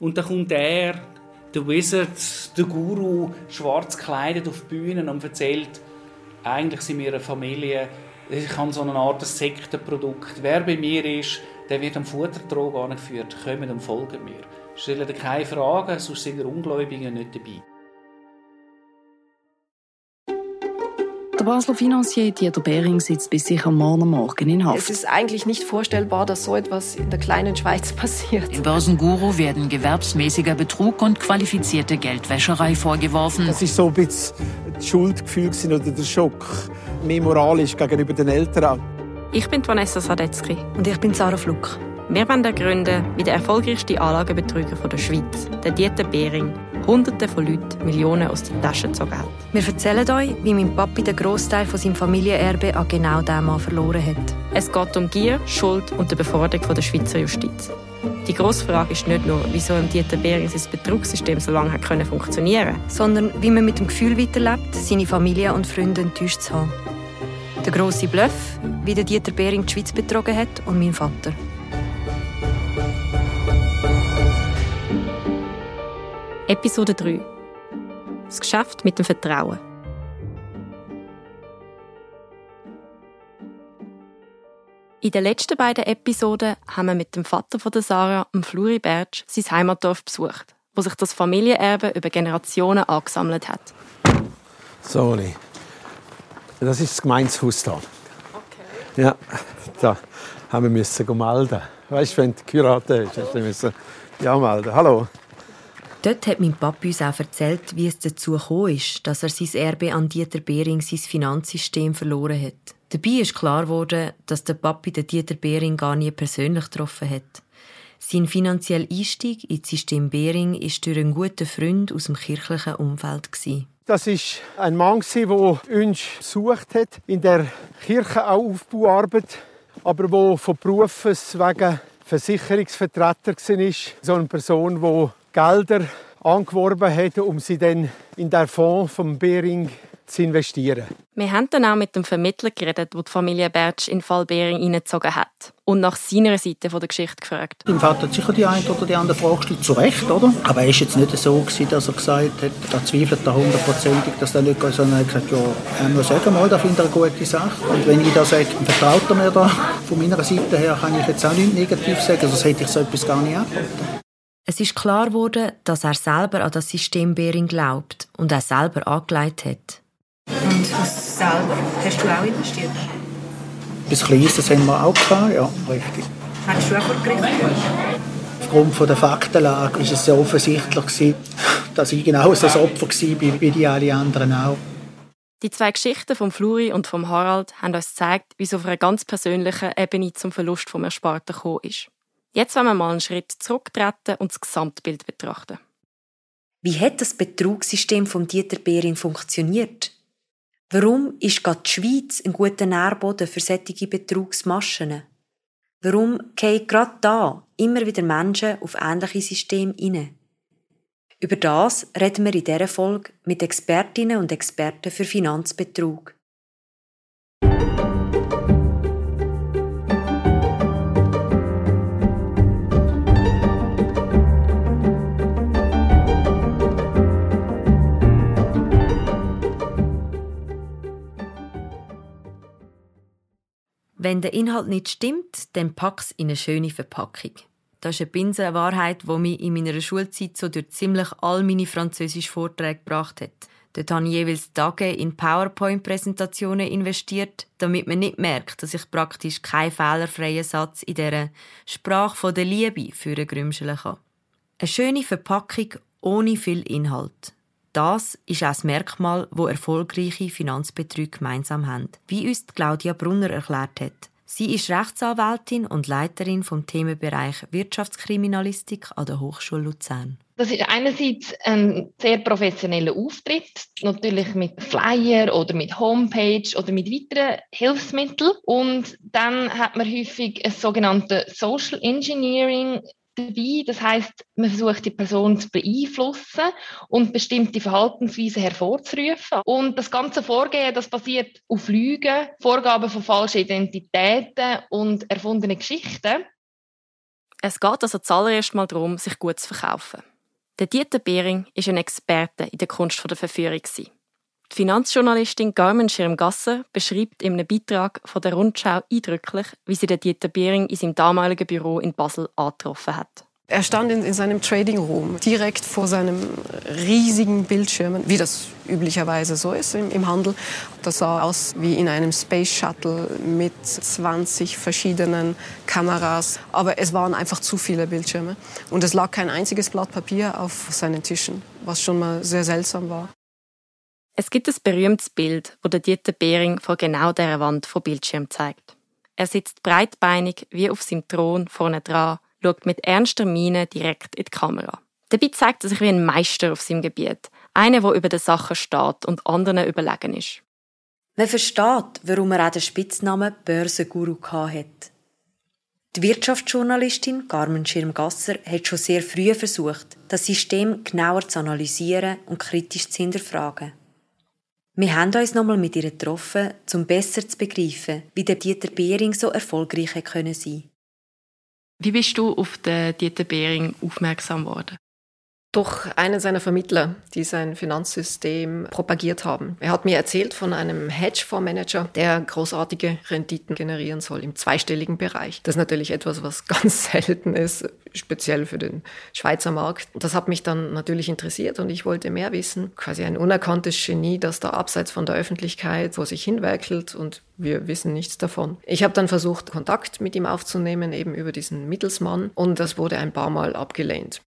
Und dann kommt er, der Wizard, der Guru, schwarz gekleidet auf die Bühne und erzählt, eigentlich sind wir eine Familie, ich habe so eine Art Sektenprodukt. Wer bei mir ist, der wird am Futtertrog angeführt. Kommt und folgen mir. Stellen keine Fragen, sonst sind die Ungläubigen nicht dabei. Der Basler Finanzier Dieter Behring sitzt bis sicher morgen Morgen in Haft. Es ist eigentlich nicht vorstellbar, dass so etwas in der kleinen Schweiz passiert. Dem Börsenguru werden gewerbsmäßiger Betrug und qualifizierte Geldwäscherei vorgeworfen. Das ist so ein bisschen das Schuldgefühl oder der Schock. Mehr moralisch gegenüber den Eltern. Ich bin Vanessa Sadetzky. Und ich bin Sarah Fluck. Wir wollen gründen, wie der erfolgreichste Anlagebetrüger der Schweiz, der Dieter Behring, Hunderte von Leuten Millionen aus den Taschen gezogen hat. Wir erzählen euch, wie mein Papi den Großteil von seinem Familienerbe an genau diesem Mann verloren hat. Es geht um Gier, Schuld und die Beforderung der Schweizer Justiz. Die grosse Frage ist nicht nur, wieso im Dieter Behring sein Betrugssystem so lange hat können funktionieren sondern wie man mit dem Gefühl weiterlebt, seine Familie und Freunde enttäuscht zu haben. Der grosse Bluff, wie der Dieter Behring die Schweiz betrogen hat und mein Vater. Episode 3 Das Geschäft mit dem Vertrauen. In den letzten beiden Episoden haben wir mit dem Vater von der Sarah, dem Fluri Bertsch, sein Heimatdorf besucht, wo sich das Familienerbe über Generationen angesammelt hat. Sorry. Das ist das Gemeinshaus da. Okay. Ja, da haben wir müssen melden. Weißt du, wenn du geheiratet hast, hast du müssen ja melden. Hallo. Dort hat mein Papa uns auch erzählt, wie es dazu gekommen ist, dass er sein Erbe an Dieter Behring sein Finanzsystem verloren hat. Dabei ist klar geworden, dass der Papi den Dieter Behring gar nie persönlich getroffen hat. Sein finanzieller Einstieg ins System Behring war durch einen guten Freund aus dem kirchlichen Umfeld. Das ist ein Mann, der uns besucht hat, in der Kirchenaufbauarbeit, aber der von Berufes wegen Versicherungsvertreter war. So eine Person, die Gelder angeworben hat, um sie dann in der Fonds vom Behring zu investieren. Wir haben dann auch mit dem Vermittler geredet, der die Familie Bertsch in den Fall Behring hineingezogen hat und nach seiner Seite der Geschichte gefragt. Mein Vater hat sicher die eine oder die andere Frage gestellt, zu Recht, oder? Aber er war jetzt nicht so, dass er gesagt hat, da zweifelt er hundertprozentig, dass der nicht sondern er hat gesagt, ja, er muss sagen mal, da finde ich eine gute Sache. Und wenn ich da sage, vertraut er mir da, von meiner Seite her kann ich jetzt auch nichts negativ sagen, sonst hätte ich so etwas gar nicht angeboten. Es ist klar geworden, dass er selber an das System Behring glaubt und er selber angelegt hat. Und was selber? Hast du auch investiert? Etwas Kleines haben wir auch gehabt, ja, richtig. Hast du auch vor Gericht Aufgrund der Faktenlage war es sehr offensichtlich, dass ich genau so ein Opfer war wie die alle anderen auch. Die zwei Geschichten von Fluri und vom Harald haben uns gezeigt, wie es auf einer ganz persönlichen Ebene zum Verlust vom Ersparten gekommen ist. Jetzt wollen wir mal einen Schritt zurücktreten und das Gesamtbild betrachten. Wie hat das Betrugssystem von Dieter Behring funktioniert? Warum ist gerade die Schweiz ein guter Nährboden für solche Betrugsmaschen? Warum gehen gerade da immer wieder Menschen auf ähnliche Systeme hinein? Über das reden wir in dieser Folge mit Expertinnen und Experten für Finanzbetrug. Wenn der Inhalt nicht stimmt, dann pack's in eine schöne Verpackung. Das ist eine Pinsel Wahrheit, die mich in meiner Schulzeit so durch ziemlich all meine französischen Vorträge gebracht hat. Dort habe ich jeweils Tage in PowerPoint-Präsentationen investiert, damit man nicht merkt, dass ich praktisch keinen fehlerfreien Satz in dieser Sprache der Liebe führen grümscheln kann. Eine schöne Verpackung ohne viel Inhalt. Das ist auch das Merkmal, wo erfolgreiche Finanzbetrüge gemeinsam haben, wie uns Claudia Brunner erklärt hat. Sie ist Rechtsanwältin und Leiterin vom Themenbereich Wirtschaftskriminalistik an der Hochschule Luzern. Das ist einerseits ein sehr professioneller Auftritt, natürlich mit Flyer oder mit Homepage oder mit weiteren Hilfsmitteln. Und dann hat man häufig ein sogenanntes Social Engineering dabei. Das heißt, man versucht die Person zu beeinflussen und bestimmte Verhaltensweisen hervorzurufen. Und das ganze Vorgehen, das basiert auf Lügen, Vorgaben von falschen Identitäten und erfundenen Geschichten. Es geht also zuallererst mal darum, sich gut zu verkaufen. Der Dieter Behring ist ein Experte in der Kunst der Verführung. Die Finanzjournalistin Carmen Schirmgasser beschreibt in einem Beitrag von der Rundschau eindrücklich, wie sie den Dieter Behring in seinem damaligen Büro in Basel angetroffen hat. Er stand in, in, seinem Trading Room, direkt vor seinem riesigen Bildschirm, wie das üblicherweise so ist im, im, Handel. Das sah aus wie in einem Space Shuttle mit 20 verschiedenen Kameras. Aber es waren einfach zu viele Bildschirme. Und es lag kein einziges Blatt Papier auf seinen Tischen, was schon mal sehr seltsam war. Es gibt ein berühmtes Bild, wo der Dieter Behring vor genau dieser Wand vor Bildschirm zeigt. Er sitzt breitbeinig wie auf seinem Thron vorne dran schaut mit ernster Miene direkt in die Kamera. Dabei zeigt er sich wie ein Meister auf seinem Gebiet. Einer, der über den Sachen steht und anderen überlegen ist. Man versteht, warum er auch den Spitznamen Börsenguru hat. Die Wirtschaftsjournalistin Carmen Schirmgasser hat schon sehr früh versucht, das System genauer zu analysieren und kritisch zu hinterfragen. Wir haben uns nochmal mit ihr getroffen, um besser zu begreifen, wie der Dieter Behring so erfolgreich sein konnte. Wie bist du auf den Dieter Behring aufmerksam geworden? Durch einen seiner Vermittler, die sein Finanzsystem propagiert haben. Er hat mir erzählt von einem Hedgefondsmanager, der großartige Renditen generieren soll im zweistelligen Bereich. Das ist natürlich etwas, was ganz selten ist, speziell für den Schweizer Markt. Das hat mich dann natürlich interessiert und ich wollte mehr wissen. Quasi ein unerkanntes Genie, das da abseits von der Öffentlichkeit vor sich hinwerkelt und wir wissen nichts davon. Ich habe dann versucht, Kontakt mit ihm aufzunehmen, eben über diesen Mittelsmann und das wurde ein paar Mal abgelehnt.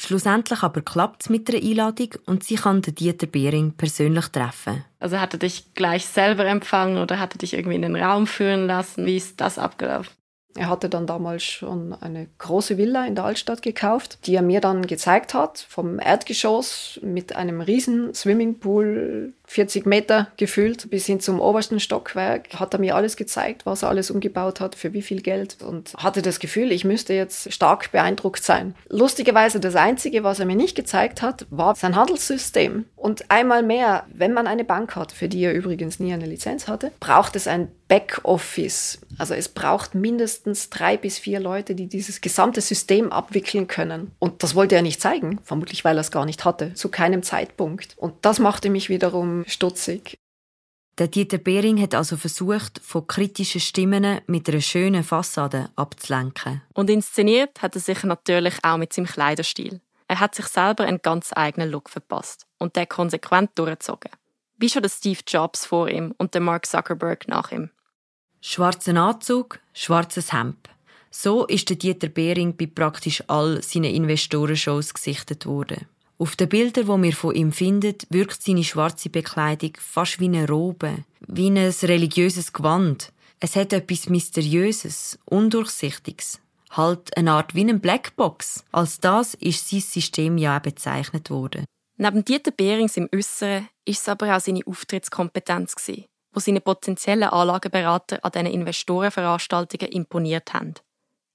Schlussendlich aber klappt es mit der Einladung und sie kann den Dieter Behring persönlich treffen. Also hat er dich gleich selber empfangen oder hat er dich irgendwie in den Raum führen lassen? Wie ist das abgelaufen? Er hatte dann damals schon eine große Villa in der Altstadt gekauft, die er mir dann gezeigt hat, vom Erdgeschoss mit einem riesen Swimmingpool, 40 Meter gefühlt, bis hin zum obersten Stockwerk. Hat er mir alles gezeigt, was er alles umgebaut hat, für wie viel Geld und hatte das Gefühl, ich müsste jetzt stark beeindruckt sein. Lustigerweise das Einzige, was er mir nicht gezeigt hat, war sein Handelssystem. Und einmal mehr, wenn man eine Bank hat, für die er übrigens nie eine Lizenz hatte, braucht es ein Backoffice. Also es braucht mindestens drei bis vier Leute, die dieses gesamte System abwickeln können. Und das wollte er nicht zeigen, vermutlich weil er es gar nicht hatte, zu keinem Zeitpunkt. Und das machte mich wiederum stutzig. Der Dieter Behring hat also versucht, von kritischen Stimmen mit einer schönen Fassade abzulenken. Und inszeniert hat er sich natürlich auch mit seinem Kleiderstil. Er hat sich selber einen ganz eigenen Look verpasst und der konsequent durchgezogen. Wie schon der Steve Jobs vor ihm und der Mark Zuckerberg nach ihm. Schwarzer Anzug, schwarzes Hemd. So ist der Dieter Behring bei praktisch all seinen Investorenshows gesichtet worden. Auf den Bildern, die wir von ihm finden, wirkt seine schwarze Bekleidung fast wie eine Robe, wie ein religiöses Gewand. Es hat etwas Mysteriöses, Undurchsichtiges. Halt eine Art wie eine Blackbox. Als das ist sein System ja bezeichnet worden. Neben Dieter Behrings im Äußeren ist es aber auch seine Auftrittskompetenz gewesen wo seine potenziellen Anlageberater an diesen Investorenveranstaltungen imponiert haben.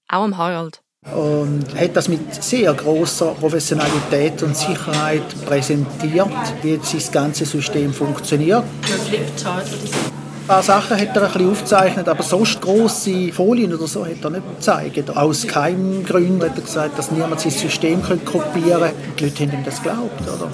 Auch am Harald. Und hat das mit sehr großer Professionalität und Sicherheit präsentiert, wie jetzt das ganze System funktioniert. Ein paar Sachen hat er ein bisschen aufgezeichnet, aber sonst grosse Folien oder so hat er nicht gezeigt. Aus keinem Grund hat er gesagt, dass niemand sein System kopieren könnte. Die Leute haben ihm das geglaubt. Oder?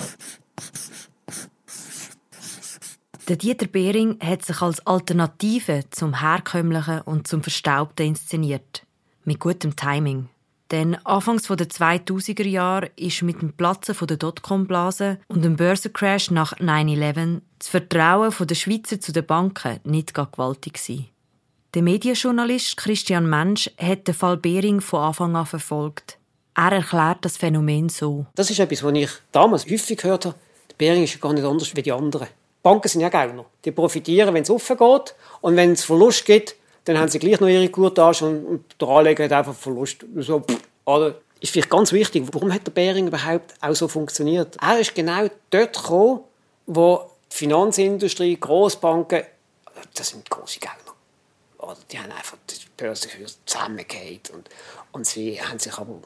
Der Dieter Behring hat sich als Alternative zum Herkömmlichen und zum Verstaubten inszeniert. Mit gutem Timing. Denn anfangs der 2000er Jahre ist mit dem Platzen der Dotcom-Blase und dem Börsencrash nach 9-11 das Vertrauen der Schweizer zu den Banken nicht gewaltig gewesen. Der Medienjournalist Christian Mensch hat den Fall Behring von Anfang an verfolgt. Er erklärt das Phänomen so. Das ist etwas, was ich damals häufig gehört habe. Behring ist gar nicht anders wie die anderen. Banken sind ja Gauner. Die profitieren, wenn es offen geht. Und wenn es Verlust gibt, dann haben sie gleich noch ihre Gurtage und, und der Anleger hat einfach Verlust. So, oder? Ist vielleicht ganz wichtig, warum hat der Bering überhaupt auch so funktioniert? Er ist genau dort gekommen, wo die Finanzindustrie, Großbanken, das sind große Gauner. Oder die haben einfach die Börse zusammengehört und, und sie haben sich aber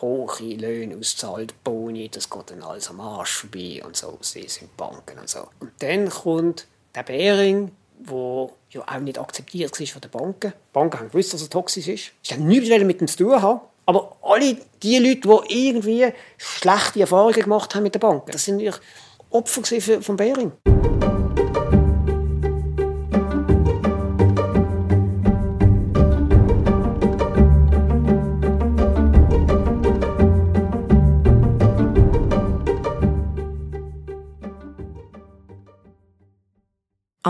hohe Löhne auszahlt, Boni, das geht dann alles am Arsch vorbei und so, sie sind Banken und so. Und dann kommt der Bering, wo ja auch nicht akzeptiert war von den Banken. Die Banken haben gewusst, dass er toxisch ist. Sie haben nichts mit ihm zu tun haben. alle die Leute, die irgendwie schlechte Erfahrungen gemacht haben mit der Bank, das sind natürlich Opfer von Bering.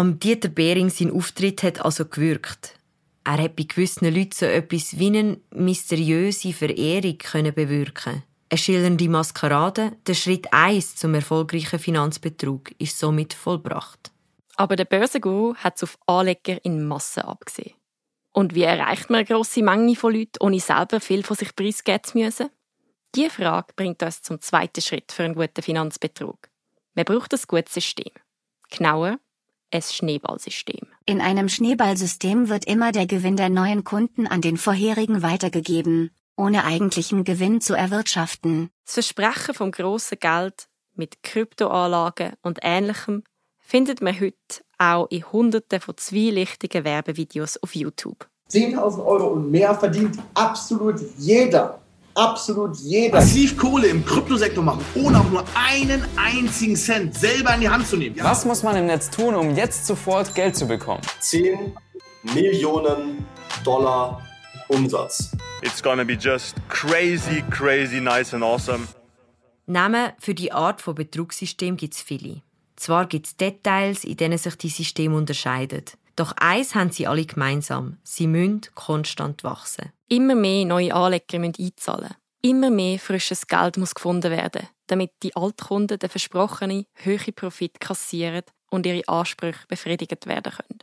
Am Dieter Behring sein Auftritt hat also gewirkt. Er hat bei gewissen Leuten so etwas wie eine mysteriöse Verehrung können bewirken. Eine schillernde Maskerade, der Schritt 1 zum erfolgreichen Finanzbetrug, ist somit vollbracht. Aber der Börsenguru hat es auf Anleger in Massen abgesehen. Und wie erreicht man eine grosse Menge von Leuten, ohne selber viel von sich preisgeben zu müssen? Diese Frage bringt uns zum zweiten Schritt für einen guten Finanzbetrug. Man braucht ein gutes System. Genauer, ein Schneeballsystem. In einem Schneeballsystem wird immer der Gewinn der neuen Kunden an den vorherigen weitergegeben, ohne eigentlichen Gewinn zu erwirtschaften. Das Versprechen vom grossen Geld mit Kryptoanlagen und Ähnlichem findet man heute auch in Hunderten von zwielichtigen Werbevideos auf YouTube. 10.000 Euro und mehr verdient absolut jeder absolut jeder. Massiv Kohle im Kryptosektor machen, ohne auch nur einen einzigen Cent selber in die Hand zu nehmen. Ja. Was muss man im Netz tun, um jetzt sofort Geld zu bekommen? 10 Millionen Dollar Umsatz. It's gonna be just crazy, crazy nice and awesome. Namen für die Art von Betrugssystem gibt es viele. Zwar gibt es Details, in denen sich die Systeme unterscheiden. Doch eins haben sie alle gemeinsam. Sie müssen konstant wachsen. Immer mehr neue Anleger müssen einzahlen. Immer mehr frisches Geld muss gefunden werden, damit die Altkunden den versprochenen hohen Profit kassieren und ihre Ansprüche befriedigt werden können.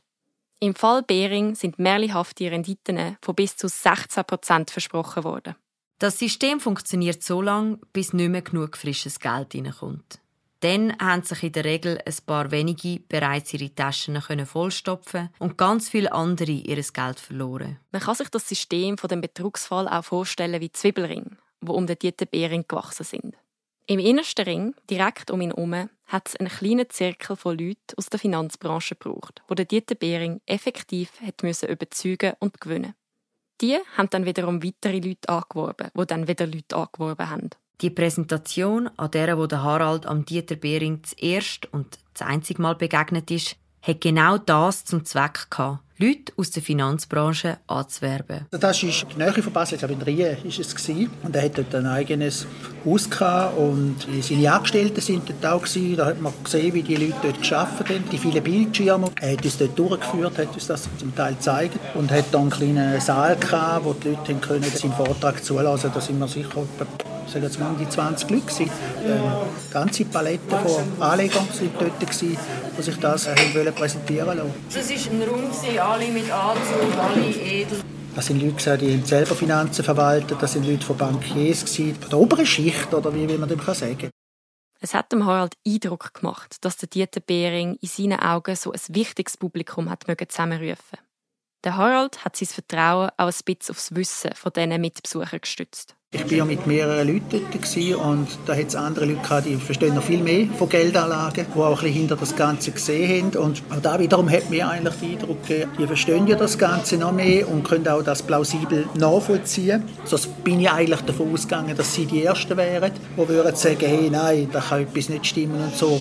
Im Fall Bering sind mehrlichhafte Renditen von bis zu 16% versprochen worden. Das System funktioniert so lange, bis nicht mehr genug frisches Geld reinkommt. Dann haben sich in der Regel ein paar wenige bereits ihre Taschen vollstopfen und ganz viele andere ihr Geld verloren. Man kann sich das System von dem Betrugsfall auch vorstellen wie Zwiebelring, wo um den Dieter Behring gewachsen sind. Im innersten Ring, direkt um ihn herum, hat es einen kleinen Zirkel von Leuten aus der Finanzbranche gebraucht, wo der Dieter Behring effektiv hat müssen überzeugen und gewinnen. Die haben dann wiederum weitere Leute angeworben, die dann wieder Leute angeworben haben. Die Präsentation, an der wo der Harald am Dieter Behring das erste und das einzige Mal begegnet ist, hat genau das zum Zweck gehabt. Leute aus der Finanzbranche anzuwerben. Das ist die Nähe von Basel, ich glaube in Rien ist es gewesen. Und er hat dort ein eigenes Haus gehabt und seine Angestellten sind dort auch gewesen. Da hat man gesehen, wie die Leute dort gearbeitet haben, die vielen Bildschirme. Er hat uns dort durchgeführt, hat uns das zum Teil gezeigt und hat dann einen kleinen Saal gehabt, wo die Leute können seinen Vortrag zulassen. Da sind wir sicher sagen jetzt mal die 20 Leute gewesen. Ähm, ganze Palette von Anlegern sind dort gewesen, die sich das haben präsentieren wollten. Das war ein Raum, alle mit Anzug, alle edel. Das sind Leute, die haben selber Finanzen verwaltet, das sind Leute von Bankiers, von der oberen Schicht, oder wie, man dem sagen kann. Es hat dem Harald Eindruck gemacht, dass der Dieter Behring in seinen Augen so ein wichtiges Publikum hat zusammenrufen Der Harald hat sein Vertrauen auch ein bisschen aufs Wissen von diesen Mitbesuchern gestützt. Ich war ja mit mehreren Leuten dort und da hat es andere Leute gehabt, die verstehen noch viel mehr von Geldanlagen, die auch ein hinter das Ganze gesehen haben. Und auch da wiederum hat mir eigentlich den Eindruck gegeben, die verstehen ja das Ganze noch mehr und können auch das plausibel nachvollziehen. Sonst bin ich eigentlich davon ausgegangen, dass sie die Ersten wären, die würden sagen, hey, nein, da kann etwas nicht stimmen und so.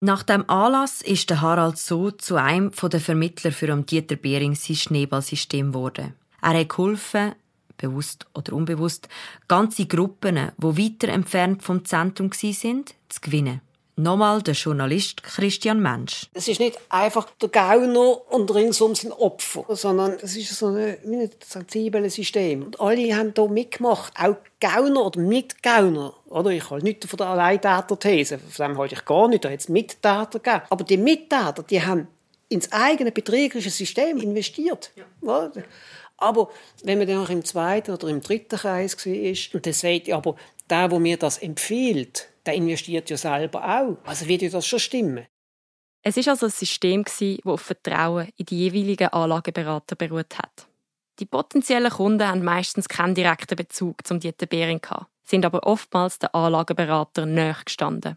Nach dem Anlass ist der Harald so zu einem der Vermittler für Dieter Behring sein Schneeballsystem geworden. Er hat geholfen, bewusst oder unbewusst, ganze Gruppen, wo weiter entfernt vom Zentrum sind, zu gewinnen. Nochmal der Journalist Christian Mensch. Es ist nicht einfach der Gauner und ringsum sind Opfer, sondern es ist so ein, ein sensibles System. Und alle haben hier mitgemacht, auch Gauner oder Mitgauner. Oder? Ich halte nicht von der Alleintäter-These, von dem halte ich gar nicht, da hat es Mittäter gegeben. Aber die Mittäter, die haben ins eigene betrügerische System investiert. Ja. Aber wenn man dann noch im zweiten oder im dritten Kreis war und dann sagt, ja, aber der, der mir das empfiehlt, der investiert ja selber auch. Also wird das schon stimmen. Es ist also ein System, das auf Vertrauen in die jeweiligen Anlageberater beruht hat. Die potenziellen Kunden haben meistens keinen direkten Bezug zum Dieter Behring sind aber oftmals den Anlageberater näher gestanden.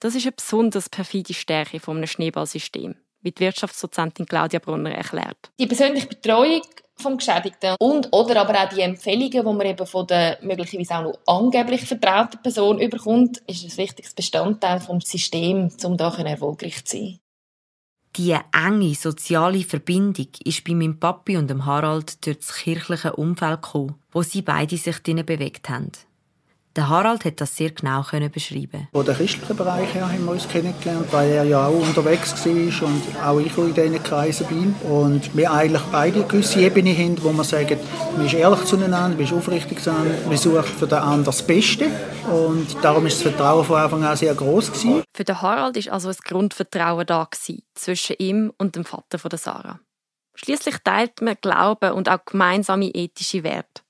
Das ist eine besonders perfide Stärke von einem Schneeballsystem. Wie die Wirtschaftsdozentin Claudia Brunner erklärt. Die persönliche Betreuung vom Geschädigten und oder aber auch die Empfehlungen, die man eben von der möglicherweise auch noch angeblich vertrauten Person überkommt, ist ein wichtiges Bestandteil vom System, um da erfolgreich zu sein. Die enge soziale Verbindung ist bei meinem Papi und dem Harald durch das kirchliche Umfeld gekommen, wo sie beide sich drinnen bewegt haben. Der Harald hat das sehr genau beschreiben. Von der christlichen Bereich her haben wir uns kennengelernt, weil er ja auch unterwegs war und auch ich in diesen Kreisen bin. Und wir eigentlich beide eine gewisse Ebene haben, wo man sagt, man ist ehrlich zueinander, man ist aufrichtig zueinander, man sucht für den anderen das Beste. Und darum ist das Vertrauen von Anfang an sehr groß gewesen. Für den Harald ist also ein Grundvertrauen da gewesen, zwischen ihm und dem Vater von der Sarah. Schließlich teilt man Glauben und auch gemeinsame ethische Werte.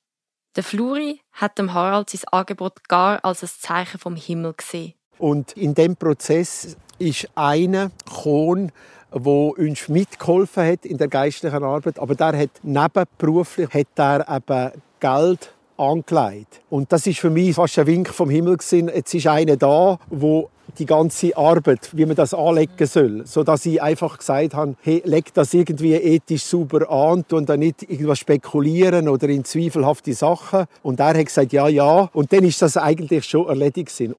Der Fluri hat dem Harald sein Angebot gar als ein Zeichen vom Himmel gesehen. Und in dem Prozess ist einer gekommen, wo uns mitgeholfen hat in der geistlichen Arbeit, aber der hat nebenberuflich hat er eben Geld angelegt. Und das ist für mich fast ein Wink vom Himmel gewesen. Jetzt ist einer da, wo die ganze Arbeit, wie man das anlegen soll, so dass ich einfach gesagt habe, hey, leg das irgendwie ethisch sauber an und dann nicht irgendwas spekulieren oder in zweifelhafte Sachen. Und er hat gesagt, ja, ja. Und dann ist das eigentlich schon erledigt gewesen.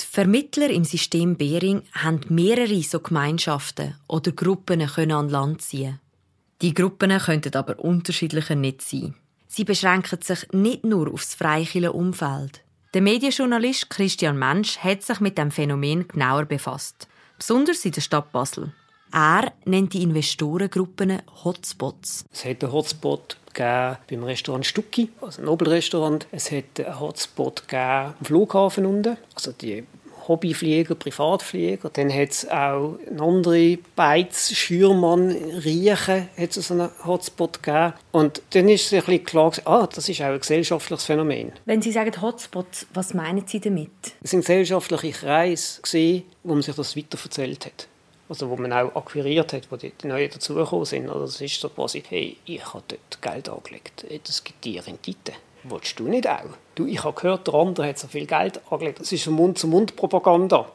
Die Vermittler im System Bering haben mehrere so Gemeinschaften oder Gruppen an Land ziehen. Die Gruppen könnten aber unterschiedlicher nicht sein. Sie beschränken sich nicht nur auf das freie Umfeld. Der Medienjournalist Christian Mensch hat sich mit dem Phänomen genauer befasst, besonders in der Stadt Basel. Er nennt die Investorengruppen Hotspots. Es hat einen Hotspot beim Restaurant Stucki, also ein Nobelrestaurant. Es hat einen Hotspot am Flughafen unten, also die Hobbyflieger, Privatflieger. Dann hat es auch andere Beiz, Schürmann, Riechen, hat es so einen Hotspot gegeben. Und dann ist es ein bisschen klar, ah, das ist auch ein gesellschaftliches Phänomen. Wenn Sie sagen Hotspots, was meinen Sie damit? Es waren gesellschaftliche Kreise, wo man sich das weiterverzählt hat. Also wo man auch akquiriert hat, wo die, die Neuen dazugekommen sind. Also das ist so quasi, hey, ich habe dort Geld angelegt, das gibt dir Rendite. Wolltest du nicht auch? Du, ich habe gehört, der andere hat so viel Geld angelegt. Das ist Mund-zu-Mund-Propaganda.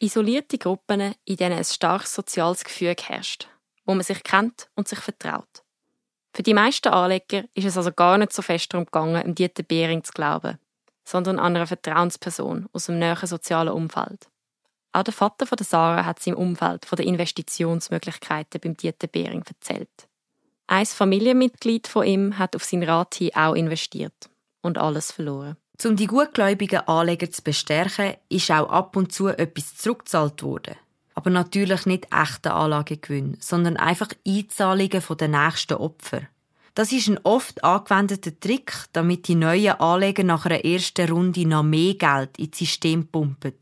Isolierte Gruppen, in denen ein starkes soziales Gefüge herrscht, wo man sich kennt und sich vertraut. Für die meisten Anleger ist es also gar nicht so fest darum gegangen, im Dieter Behring zu glauben, sondern an einer Vertrauensperson aus dem näheren sozialen Umfeld. Auch der Vater von der Sarah hat im Umfeld von den Investitionsmöglichkeiten beim Dieter Behring erzählt. Ein Familienmitglied von ihm hat auf seinen Rat hin auch investiert und alles verloren. Um die gutgläubigen Anleger zu bestärken, ist auch ab und zu etwas zurückgezahlt worden. Aber natürlich nicht echte Anlagegewinn, sondern einfach Einzahlungen den nächsten Opfern. Das ist ein oft angewendeter Trick, damit die neuen Anleger nach einer ersten Runde noch mehr Geld ins System pumpen.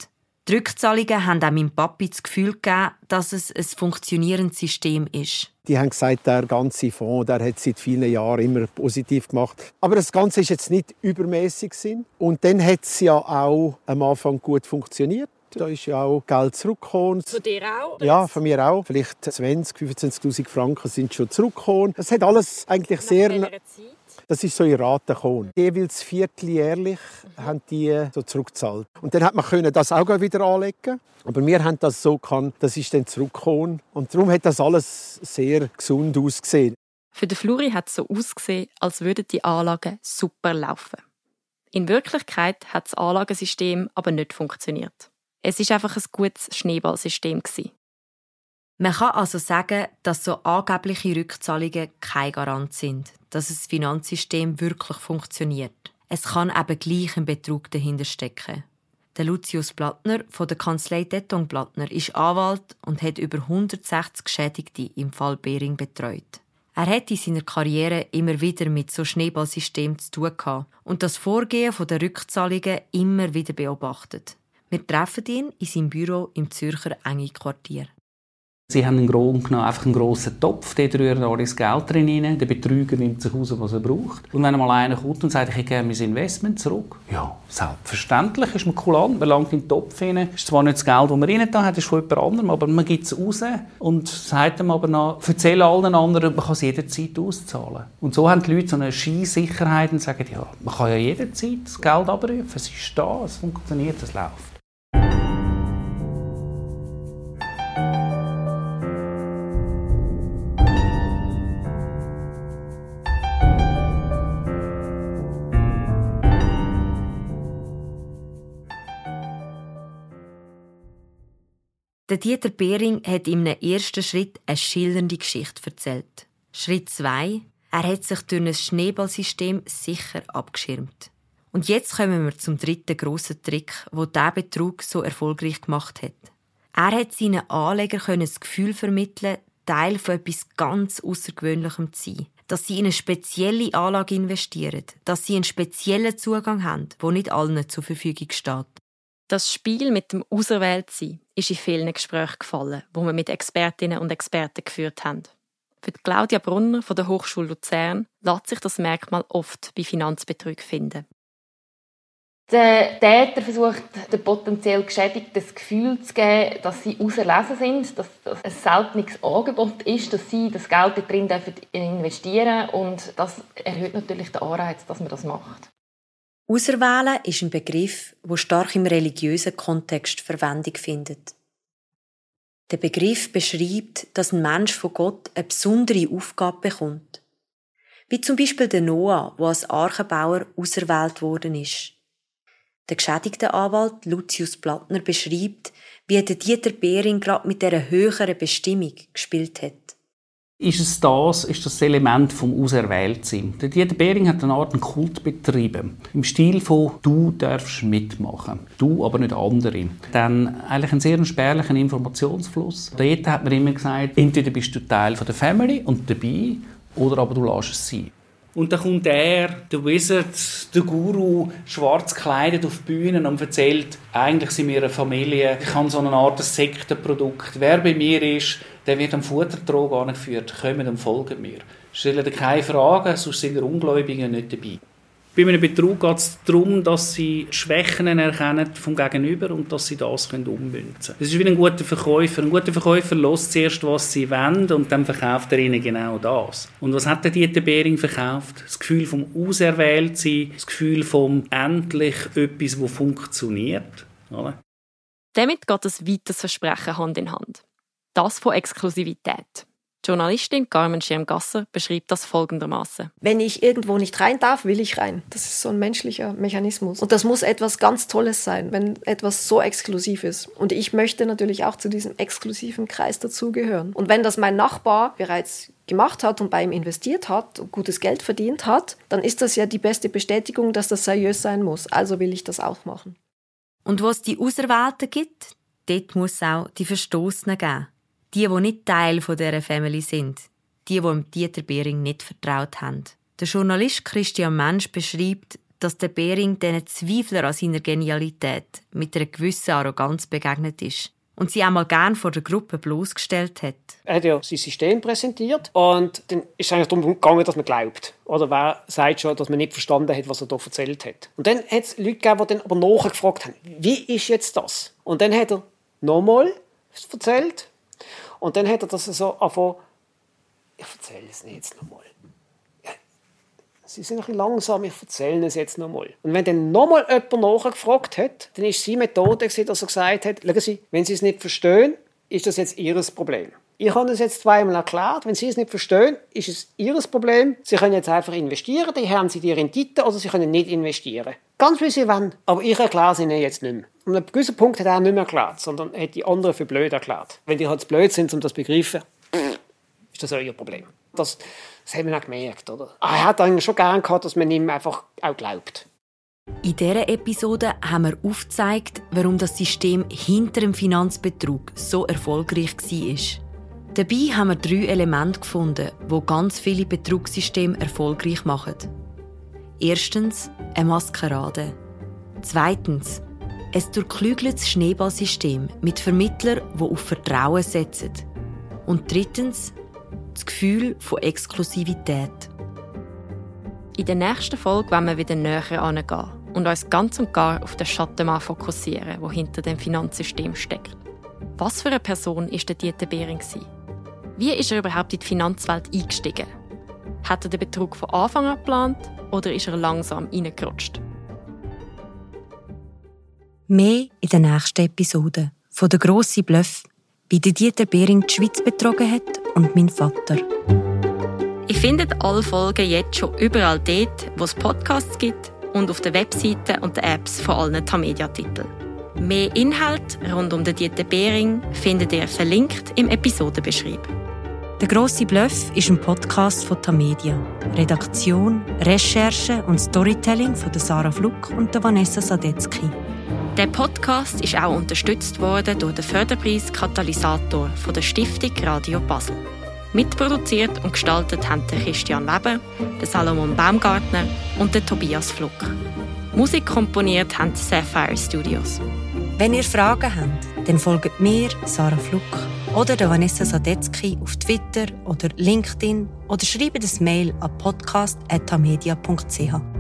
Die Rückzahlungen haben auch meinem Papi das Gefühl gegeben, dass es ein funktionierendes System ist. Die haben gesagt, der ganze Fonds der hat seit vielen Jahren immer positiv gemacht. Aber das Ganze ist jetzt nicht übermäßig Sinn. Und dann hat es ja auch am Anfang gut funktioniert. Da ist ja auch Geld zurückgekommen. Von dir auch? Ja, von mir auch. Vielleicht 20, 25'000 Franken sind schon zurückgekommen. Das hat alles eigentlich Nach sehr... Das ist so in Raten gekommen. Jeweils vierteljährlich mhm. haben die so zurückgezahlt. Und dann hat man können das auch wieder anlegen. Aber wir haben das so gehabt, das ist dann zurückgekommen. Und darum hat das alles sehr gesund ausgesehen. Für den Fluri hat es so ausgesehen, als würden die Anlagen super laufen. In Wirklichkeit hat das Anlagensystem aber nicht funktioniert. Es ist einfach ein gutes Schneeballsystem Man kann also sagen, dass so angebliche Rückzahlungen kein Garant sind, dass das Finanzsystem wirklich funktioniert. Es kann eben gleich ein Betrug dahinter stecken. Der Lucius Blattner von der Kanzlei Deton Blattner ist Anwalt und hat über 160 Geschädigte im Fall Bering betreut. Er hat in seiner Karriere immer wieder mit so Schneeballsystemen zu tun gehabt und das Vorgehen der Rückzahlungen immer wieder beobachtet. Wir treffen ihn in seinem Büro im Zürcher Enge Quartier. Sie haben einen, genommen, einfach einen grossen Topf, dort rühren alle das Geld drin rein, der Betrüger nimmt sich raus, was er braucht. Und wenn einmal einer kommt und sagt, ich hätte gerne mein Investment zurück, ja, selbstverständlich, ist man cool an, man langt in den Topf rein, ist zwar nicht das Geld, das man rein da hat, ist von jemand anderem, aber man gibt es raus und sagt ihm aber noch, erzähle allen anderen, man kann es jederzeit auszahlen. Und so haben die Leute so eine Skisicherheit und sagen, ja, man kann ja jederzeit das Geld abrufen, es ist da, es funktioniert, es läuft. Der Dieter Behring hat einem ersten Schritt eine schillernde Geschichte erzählt. Schritt zwei: Er hat sich durch ein Schneeballsystem sicher abgeschirmt. Und jetzt kommen wir zum dritten grossen Trick, wo der Betrug so erfolgreich gemacht hat. Er hat seinen Anlegern das Gefühl vermitteln, Teil von etwas ganz Außergewöhnlichem zu sein. Dass sie in eine spezielle Anlage investieren, dass sie einen speziellen Zugang haben, wo nicht allen zur Verfügung steht. Das Spiel mit dem Auserwähltsein ist in vielen Gesprächen gefallen, wo wir mit Expertinnen und Experten geführt haben. Für Claudia Brunner von der Hochschule Luzern lässt sich das Merkmal oft bei Finanzbetrug finden. Der Täter versucht, den potenziell Geschädigten das Gefühl zu geben, dass sie auserlesen sind, dass das ein seltenes Angebot ist, dass sie das Geld darin investieren dürfen. Und das erhöht natürlich den Anreiz, dass man das macht. Auserwählen ist ein Begriff, der stark im religiösen Kontext Verwendung findet. Der Begriff beschreibt, dass ein Mensch von Gott eine besondere Aufgabe bekommt. Wie zum Beispiel der Noah, der als Archenbauer auserwählt worden ist. Der geschädigte Anwalt Lucius Plattner beschreibt, wie der Dieter Behring gerade mit dieser höheren Bestimmung gespielt hat. Ist es das, ist das Element vom Auserwähltsein. Der Dieter Behring hat eine Art Kult betrieben. Im Stil von «Du darfst mitmachen». Du, aber nicht andere. Dann eigentlich einen sehr spärlichen Informationsfluss. Dort hat man immer gesagt, entweder bist du Teil der Family und dabei, oder aber du lässt es sein. Und dann kommt er, der Wizard, der Guru, schwarz gekleidet auf die Bühne und erzählt, eigentlich sind wir eine Familie, ich habe so eine Art Sektenprodukt. Wer bei mir ist, der wird am Futtertrog angeführt, kommen und folgen mir. Stellen keine Fragen, sonst sind die Ungläubigen nicht dabei. Bei einem Betrug geht es darum, dass sie Schwächen erkennen vom Gegenüber und dass sie das können können. Das ist wie ein guter Verkäufer. Ein guter Verkäufer lässt zuerst, was sie wollen und dann verkauft er ihnen genau das. Und was hat der Dieter Behring verkauft? Das Gefühl vom Auserwähltsein, das Gefühl vom endlich etwas, das funktioniert. Oder? Damit geht ein weiteres Versprechen Hand in Hand. Das von Exklusivität. Journalistin Carmen Schirmgasser beschreibt das folgendermaßen: Wenn ich irgendwo nicht rein darf, will ich rein. Das ist so ein menschlicher Mechanismus. Und das muss etwas ganz Tolles sein, wenn etwas so exklusiv ist. Und ich möchte natürlich auch zu diesem exklusiven Kreis dazugehören. Und wenn das mein Nachbar bereits gemacht hat und bei ihm investiert hat und gutes Geld verdient hat, dann ist das ja die beste Bestätigung, dass das seriös sein muss. Also will ich das auch machen. Und wo es die Auserwählten gibt, dort muss es auch die Verstoßenen geben. Die, die nicht Teil dieser Family sind. Die, die Dieter Behring nicht vertraut haben. Der Journalist Christian Mensch beschreibt, dass der Behring diesen Zweifler an seiner Genialität mit einer gewissen Arroganz begegnet ist und sie einmal gern vor der Gruppe bloßgestellt hat. Er hat ja sein System präsentiert und dann ist es eigentlich darum gegangen, dass man glaubt. Oder wer sagt schon, dass man nicht verstanden hat, was er da erzählt hat. Und dann hat es Leute gegeben, die dann aber nachgefragt haben, wie ist jetzt das? Und dann hat er nochmal erzählt und dann hat er das so angefangen, ich erzähle es nicht jetzt nochmal. Sie sind ein bisschen langsam, ich erzähle es jetzt nochmal. Und wenn dann nochmal jemand nachgefragt hat, dann ist seine Methode, dass er gesagt hat, schauen Sie, wenn Sie es nicht verstehen, ist das jetzt Ihr Problem. Ich habe es jetzt zweimal erklärt. Wenn Sie es nicht verstehen, ist es Ihr Problem. Sie können jetzt einfach investieren, dann haben Sie die Rendite oder Sie können nicht investieren. Ganz wie Sie wollen. Aber ich erkläre es Ihnen jetzt nicht mehr. Und an einem gewissen Punkt hat er nicht mehr erklärt, sondern hat die anderen für blöd erklärt. Wenn die halt zu blöd sind, um das zu begreifen, ist das auch ihr Problem. Das, das haben wir auch gemerkt. Oder? Er hat eigentlich schon gerne gehabt, dass man ihm einfach auch glaubt. In dieser Episode haben wir aufgezeigt, warum das System hinter dem Finanzbetrug so erfolgreich war. Dabei haben wir drei Elemente gefunden, wo ganz viele Betrugssysteme erfolgreich machen. Erstens eine Maskerade. Zweitens ein durchklügeltes Schneeballsystem mit Vermittlern, die auf Vertrauen setzen. Und drittens das Gefühl von Exklusivität. In der nächsten Folge wollen wir wieder näher angehen und uns ganz und gar auf den Schattenmann fokussieren, der hinter dem Finanzsystem steckt. Was für eine Person ist der Dieter Behring? Wie ist er überhaupt in die Finanzwelt eingestiegen? Hat er den Betrug von Anfang an geplant oder ist er langsam reingerutscht? Mehr in der nächsten Episode von «Der grosse Bluff», wie der Dieter Behring die Schweiz betrogen hat und mein Vater. Ihr findet alle Folgen jetzt schon überall dort, wo es Podcasts gibt und auf den Webseiten und den Apps von allen Tamedia-Titeln. Mehr Inhalt rund um den Dieter Behring findet ihr verlinkt im Episodenbeschrieb. Der grosse Bluff ist ein Podcast von Tamedia. Redaktion, Recherche und Storytelling von Sarah Fluck und Vanessa Sadetzky. Der Podcast ist auch unterstützt worden durch den Förderpreis Katalysator von der Stiftung Radio Basel. Mitproduziert und gestaltet haben der Christian Weber, der Salomon Baumgartner und der Tobias Fluck. Musik komponiert haben die Sapphire Studios. Wenn ihr Fragen habt, dann folgt mir, Sarah Fluck, oder der Vanessa Sadetzky auf Twitter oder LinkedIn oder schreibt ein Mail an podcast.media.ch.